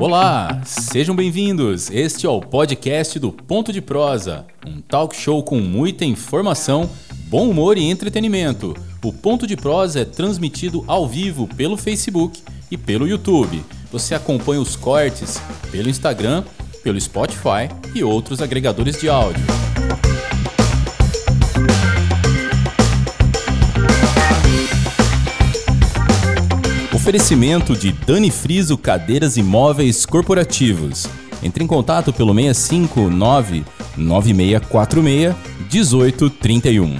Olá, sejam bem-vindos. Este é o podcast do Ponto de Prosa, um talk show com muita informação, bom humor e entretenimento. O Ponto de Prosa é transmitido ao vivo pelo Facebook e pelo YouTube. Você acompanha os cortes pelo Instagram, pelo Spotify e outros agregadores de áudio. Oferecimento de Dani Friso Cadeiras e Móveis Corporativos. Entre em contato pelo 659 9646 1831.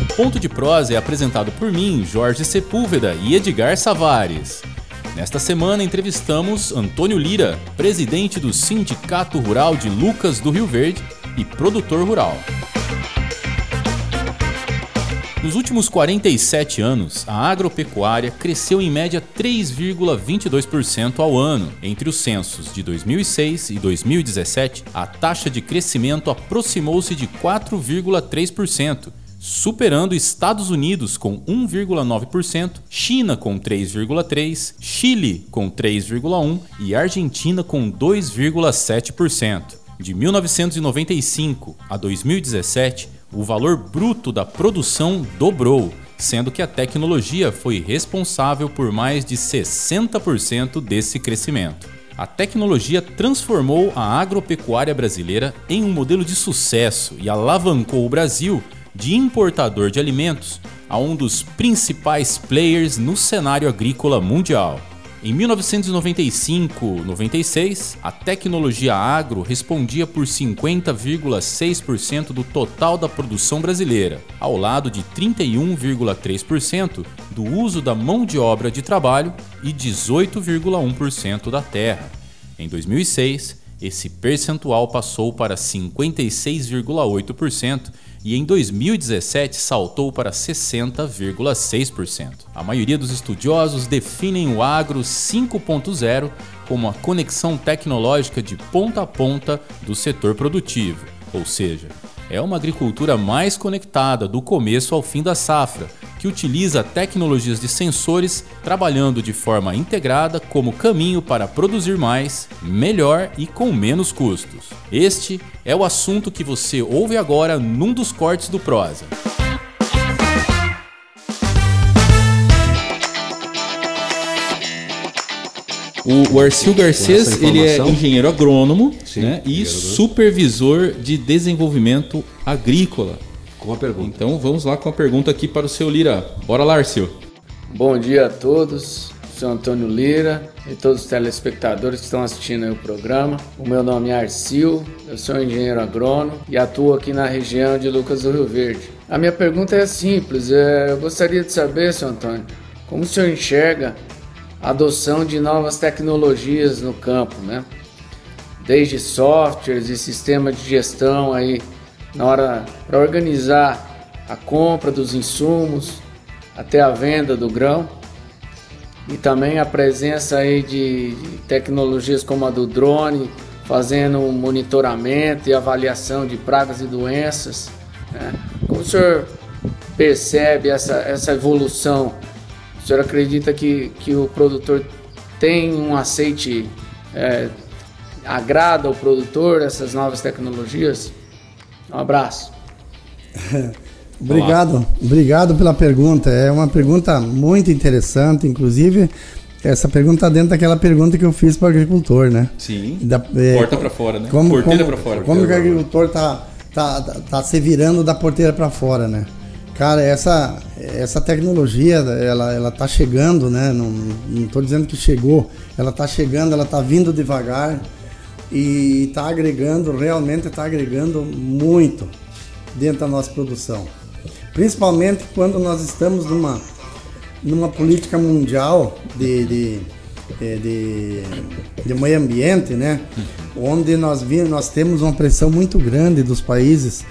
O Ponto de Prosa é apresentado por mim, Jorge Sepúlveda e Edgar Savares. Nesta semana entrevistamos Antônio Lira, presidente do Sindicato Rural de Lucas do Rio Verde e produtor rural. Nos últimos 47 anos, a agropecuária cresceu em média 3,22% ao ano. Entre os censos de 2006 e 2017, a taxa de crescimento aproximou-se de 4,3%, superando Estados Unidos com 1,9%, China com 3,3%, Chile com 3,1% e Argentina com 2,7%. De 1995 a 2017, o valor bruto da produção dobrou, sendo que a tecnologia foi responsável por mais de 60% desse crescimento. A tecnologia transformou a agropecuária brasileira em um modelo de sucesso e alavancou o Brasil de importador de alimentos a um dos principais players no cenário agrícola mundial. Em 1995-96, a tecnologia agro respondia por 50,6% do total da produção brasileira, ao lado de 31,3% do uso da mão de obra de trabalho e 18,1% da terra. Em 2006, esse percentual passou para 56,8% e em 2017 saltou para 60,6%. A maioria dos estudiosos definem o agro 5.0 como a conexão tecnológica de ponta a ponta do setor produtivo, ou seja, é uma agricultura mais conectada do começo ao fim da safra, que utiliza tecnologias de sensores trabalhando de forma integrada como caminho para produzir mais, melhor e com menos custos. Este é o assunto que você ouve agora num dos cortes do Prosa. O, o Arcil Garcês, ele é engenheiro agrônomo Sim, né, e supervisor de desenvolvimento agrícola. Com a pergunta. Então vamos lá com a pergunta aqui para o seu Lira. Bora lá, Arcil. Bom dia a todos. Sou Antônio Lira e todos os telespectadores que estão assistindo o programa. O meu nome é Arcil, eu sou engenheiro agrônomo e atuo aqui na região de Lucas do Rio Verde. A minha pergunta é simples, é, eu gostaria de saber, seu Antônio, como o senhor enxerga adoção de novas tecnologias no campo, né? Desde softwares e sistemas de gestão aí na hora para organizar a compra dos insumos até a venda do grão e também a presença aí de tecnologias como a do drone fazendo monitoramento e avaliação de pragas e doenças. Né? Como o senhor percebe essa, essa evolução o senhor acredita que, que o produtor tem um aceite, é, agrada ao produtor essas novas tecnologias? Um abraço. obrigado, obrigado pela pergunta. É uma pergunta muito interessante, inclusive essa pergunta está dentro daquela pergunta que eu fiz para o agricultor, né? Sim. Da, é, porta para fora, né? Como, porteira para fora. Como o agricultor está tá, tá, tá se virando da porteira para fora, né? Cara, essa, essa tecnologia, ela, ela tá chegando, né? Não, não tô dizendo que chegou, ela tá chegando, ela tá vindo devagar e tá agregando, realmente tá agregando muito dentro da nossa produção. Principalmente quando nós estamos numa, numa política mundial de, de, de, de meio ambiente, né? Onde nós, nós temos uma pressão muito grande dos países,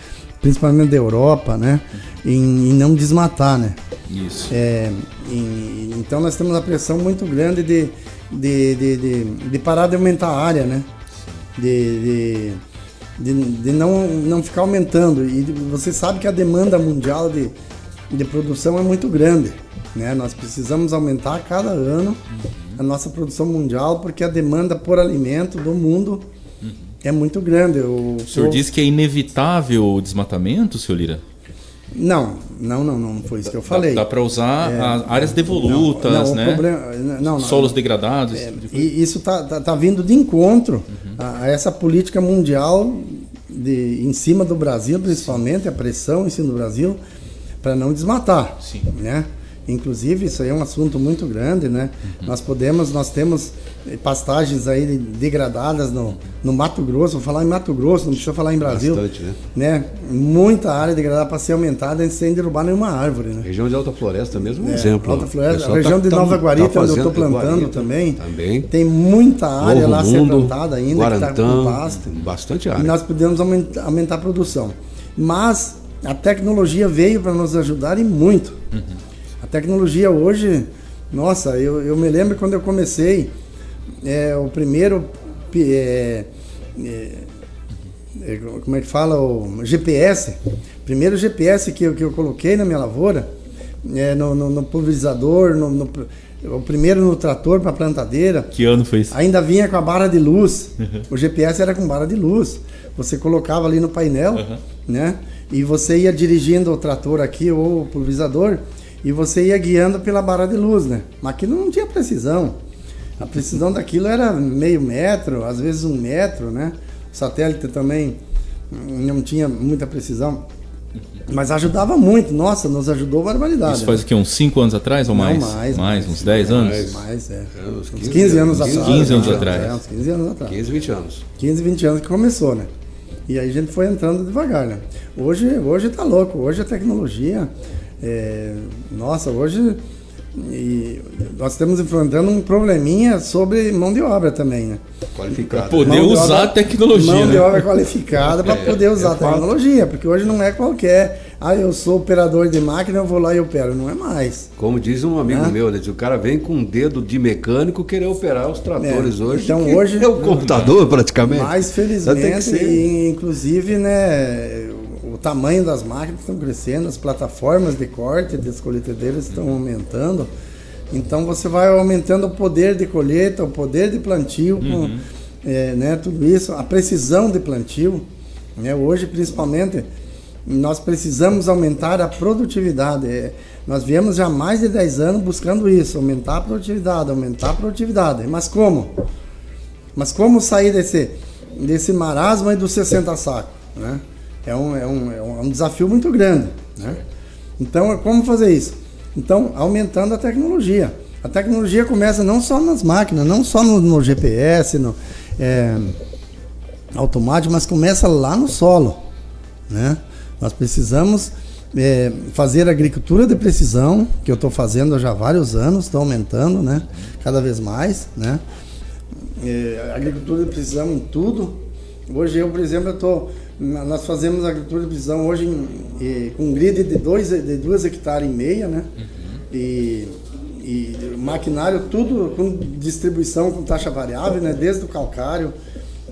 principalmente da Europa, né? em, em não desmatar, né? Isso. É, em, então nós temos a pressão muito grande de, de, de, de, de parar de aumentar a área, né? De, de, de, não, não ficar aumentando. E você sabe que a demanda mundial de, de produção é muito grande. Né? Nós precisamos aumentar cada ano uhum. a nossa produção mundial, porque a demanda por alimento do mundo. É muito grande. O, o senhor o... disse que é inevitável o desmatamento, senhor Lira? Não, não, não, não foi isso que eu falei. Dá, dá para usar é, áreas devolutas, não, não, né? Problema, não, Solos degradados. É, tipo de isso está tá, tá, vindo de encontro uhum. a, a, essa política mundial de, em cima do Brasil, principalmente, a pressão em cima do Brasil, para não desmatar. Sim. Né? Inclusive, isso aí é um assunto muito grande, né? Uhum. Nós podemos, nós temos pastagens aí degradadas no, no Mato Grosso, vou falar em Mato Grosso, não precisa falar em Brasil. Bastante, né? né? Muita área degradada para ser aumentada sem derrubar nenhuma árvore, né? Região de Alta Floresta mesmo é um exemplo. Alta Floresta, a região tá, de Nova tá, Guarita, tá onde eu estou plantando Guarita, também. Também. Tem muita área Novo lá Mundo, ser plantada ainda, Guarantã, que tá com pasto. Bastante área. E nós podemos aumentar, aumentar a produção. Mas a tecnologia veio para nos ajudar e muito. Uhum tecnologia hoje, nossa, eu, eu me lembro quando eu comecei, é, o primeiro. É, é, é, como é que fala? O GPS. Primeiro GPS que eu, que eu coloquei na minha lavoura, é, no, no, no pulverizador, no, no, o primeiro no trator para plantadeira. Que ano foi isso? Ainda vinha com a barra de luz. Uhum. O GPS era com barra de luz. Você colocava ali no painel, uhum. né? E você ia dirigindo o trator aqui ou o pulverizador e você ia guiando pela barra de luz, né? Mas aquilo não tinha precisão. A precisão daquilo era meio metro, às vezes um metro, né? O satélite também não tinha muita precisão. Mas ajudava muito, nossa, nos ajudou barbaridade. Isso faz né? o quê? Uns 5 anos atrás ou mais? Não, mais, mais, mais. uns 10 anos? Mais, mais é. é uns 15, 15 anos, anos atrás. 15 anos atrás. É, uns 15 anos atrás. 15, 20 anos. 15, 20 anos que começou, né? E aí a gente foi entrando devagar, né? Hoje, hoje tá louco, hoje a tecnologia é, nossa, hoje e nós estamos enfrentando um probleminha sobre mão de obra também, né? Qualificada. Para poder usar obra, a tecnologia. Mão né? de obra qualificada para é, poder usar é a tecnologia, porque hoje não é qualquer. Ah, eu sou operador de máquina, eu vou lá e opero. Não é mais. Como diz um amigo meu, né? O cara vem com um dedo de mecânico querer operar os tratores é, hoje. Então hoje. É o computador, praticamente. Mas felizmente, e, inclusive, né? o tamanho das máquinas estão crescendo, as plataformas de corte das colheitadeiras estão aumentando. Então você vai aumentando o poder de colheita, o poder de plantio, uhum. com, é, né, tudo isso, a precisão de plantio. Né, hoje, principalmente, nós precisamos aumentar a produtividade. É, nós viemos já há mais de 10 anos buscando isso, aumentar a produtividade, aumentar a produtividade. Mas como? Mas como sair desse, desse marasmo aí dos 60 sacos? Né? é um, é um, é um desafio muito grande. Né? Então, como fazer isso? Então, aumentando a tecnologia. A tecnologia começa não só nas máquinas, não só no, no GPS, no é, automático, mas começa lá no solo. Né? Nós precisamos é, fazer agricultura de precisão, que eu estou fazendo já há vários anos, estou aumentando né? cada vez mais. Né? É, agricultura de precisão em tudo. Hoje eu, por exemplo, estou nós fazemos agricultura de precisão hoje em, com grid de 2 de duas hectares e meia, né? Uhum. E, e maquinário tudo com distribuição com taxa variável, né? Desde o calcário,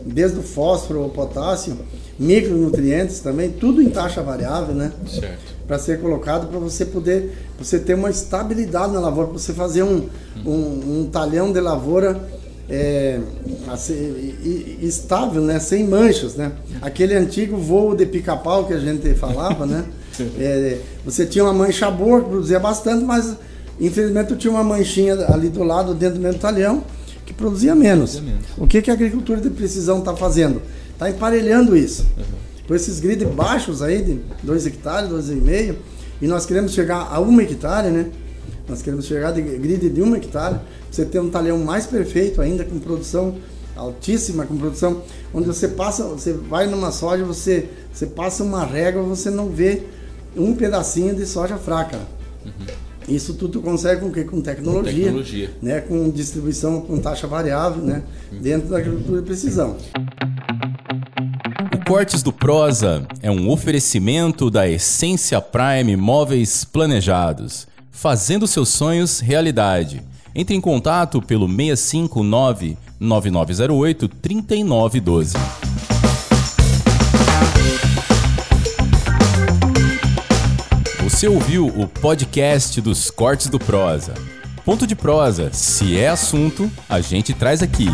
desde o fósforo, o potássio, micronutrientes também, tudo em taxa variável, né? Certo. Para ser colocado para você poder, você ter uma estabilidade na lavoura, para você fazer um, um, um talhão de lavoura é, assim, estável, né? Sem manchas, né? Aquele antigo voo de pica-pau que a gente falava, né? É, você tinha uma mancha boa, que produzia bastante, mas infelizmente tinha uma manchinha ali do lado, dentro do mesmo talhão, que produzia menos. Produzia menos. O que, que a agricultura de precisão está fazendo? Está emparelhando isso. Uhum. Com esses grids baixos aí, de 2 hectares, 2,5, e nós queremos chegar a 1 um hectare, né? Nós queremos chegar de grid de 1 um hectare você ter um talhão mais perfeito ainda, com produção altíssima, com produção onde você passa, você vai numa soja, você, você passa uma régua, você não vê um pedacinho de soja fraca. Uhum. Isso tudo consegue com que com tecnologia, com tecnologia, né, com distribuição com taxa variável, né, uhum. dentro da agricultura de precisão. O Cortes do Prosa é um oferecimento da Essência Prime Móveis Planejados, fazendo seus sonhos realidade. Entre em contato pelo 659 9908 3912. Você ouviu o podcast dos cortes do Prosa. Ponto de prosa, se é assunto, a gente traz aqui.